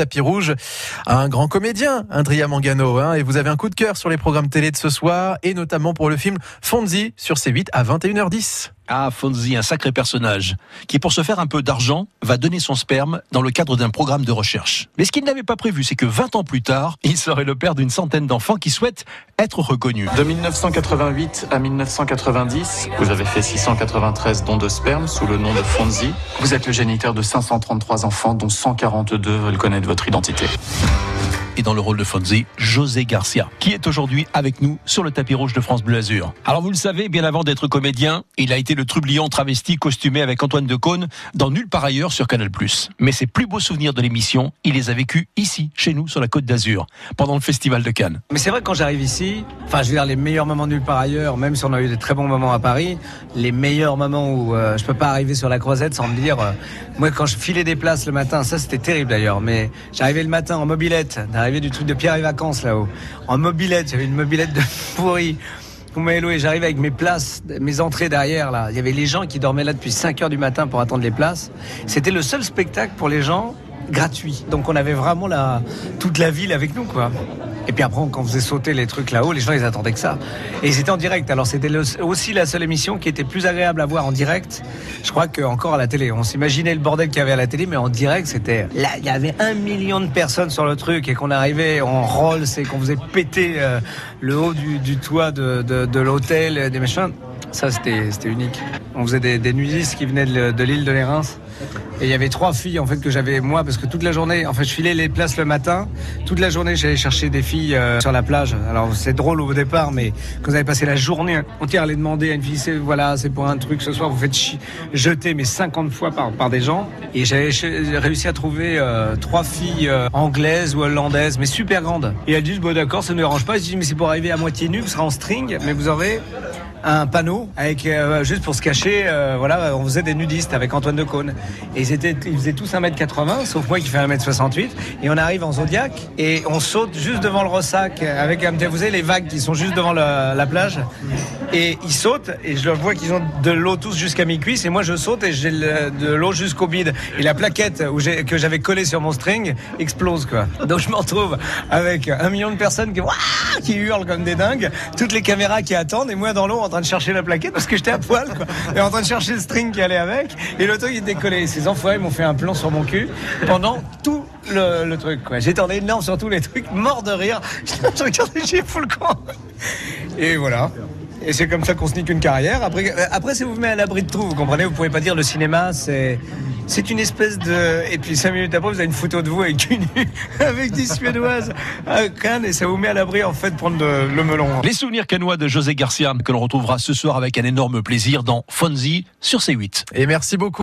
tapis rouge, un grand comédien, Andrea Mangano, hein, et vous avez un coup de cœur sur les programmes télé de ce soir, et notamment pour le film Fonzie sur C8 à 21h10. Ah, Fonzie, un sacré personnage, qui pour se faire un peu d'argent, va donner son sperme dans le cadre d'un programme de recherche. Mais ce qu'il n'avait pas prévu, c'est que 20 ans plus tard, il serait le père d'une centaine d'enfants qui souhaitent être reconnus. De 1988 à 1990, vous avez fait 693 dons de sperme sous le nom de Fonzie. Vous êtes le géniteur de 533 enfants, dont 142 veulent connaître votre identité et dans le rôle de Fonzie, José Garcia, qui est aujourd'hui avec nous sur le tapis rouge de France Bleu Azur. Alors vous le savez, bien avant d'être comédien, il a été le trublion travesti costumé avec Antoine Decaune dans Nulle part ailleurs sur Canal+. Mais ses plus beaux souvenirs de l'émission, il les a vécus ici, chez nous, sur la Côte d'Azur, pendant le Festival de Cannes. Mais c'est vrai que quand j'arrive ici, enfin je veux dire les meilleurs moments Nulle part ailleurs, même si on a eu des très bons moments à Paris, les meilleurs moments où euh, je peux pas arriver sur la Croisette sans me dire, euh, moi quand je filais des places le matin, ça c'était terrible d'ailleurs, mais j'arrivais le matin en mobilette, d'arriver du truc de Pierre et Vacances là-haut, en mobilette, j'avais une mobilette de pourri. et j'arrive avec mes places, mes entrées derrière là. Il y avait les gens qui dormaient là depuis 5 heures du matin pour attendre les places. C'était le seul spectacle pour les gens gratuit. Donc on avait vraiment la, toute la ville avec nous quoi. Et puis après, quand on faisait sauter les trucs là-haut, les gens ils attendaient que ça. Et c'était en direct. Alors c'était aussi la seule émission qui était plus agréable à voir en direct. Je crois qu'encore à la télé. On s'imaginait le bordel qu'il y avait à la télé, mais en direct, c'était. Là, il y avait un million de personnes sur le truc et qu'on arrivait en rôle, c'est qu'on faisait péter euh, le haut du, toit de, de, l'hôtel, des machins. Ça, c'était unique. On faisait des, des nudistes qui venaient de, l'île de Lérins. Et il y avait trois filles en fait que j'avais moi parce que toute la journée, en fait, je filais les places le matin. Toute la journée, j'allais chercher des filles euh, sur la plage. Alors c'est drôle au départ, mais quand vous avez passé la journée entière à les demander à une fille, c'est voilà, c'est pour un truc ce soir, vous faites jeter mais 50 fois par, par des gens. Et j'avais réussi à trouver euh, trois filles euh, anglaises ou hollandaises, mais super grandes. Et elles disent bon d'accord, ça ne dérange pas. Je dis mais c'est pour arriver à moitié nu, vous serez en string, mais vous aurez un panneau avec euh, juste pour se cacher. Euh, voilà, on faisait des nudistes avec Antoine Decaune. Et ils, étaient, ils faisaient tous 1m80, sauf moi qui fais 1m68. Et on arrive en Zodiac et on saute juste devant le ressac avec, vous savez, les vagues qui sont juste devant la plage. Et ils sautent et je vois qu'ils ont de l'eau tous jusqu'à mi-cuisse. Et moi, je saute et j'ai de l'eau jusqu'au bide. Et la plaquette où que j'avais collée sur mon string explose, quoi. Donc je me retrouve avec un million de personnes qui, hurlent comme des dingues, toutes les caméras qui attendent et moi dans l'eau de chercher la plaquette parce que j'étais à poil, quoi. Et en train de chercher le string qui allait avec. Et l'auto, il décollait. Ces enfoirés m'ont fait un plan sur mon cul pendant tout le, truc, quoi. J'étais en énorme sur tous les trucs, mort de rire. Je regardais, j'ai fou le camp. Et voilà. Et c'est comme ça qu'on se nique une carrière. Après, euh, après, si vous vous mettez à l'abri de tout, vous comprenez, vous pouvez pas dire le cinéma, c'est c'est une espèce de. Et puis cinq minutes après, vous avez une photo de vous avec une avec des Suédoises à Cannes et ça vous met à l'abri en fait de prendre le melon. Les souvenirs canois de José Garcia que l'on retrouvera ce soir avec un énorme plaisir dans Fonzie sur C8. Et merci beaucoup.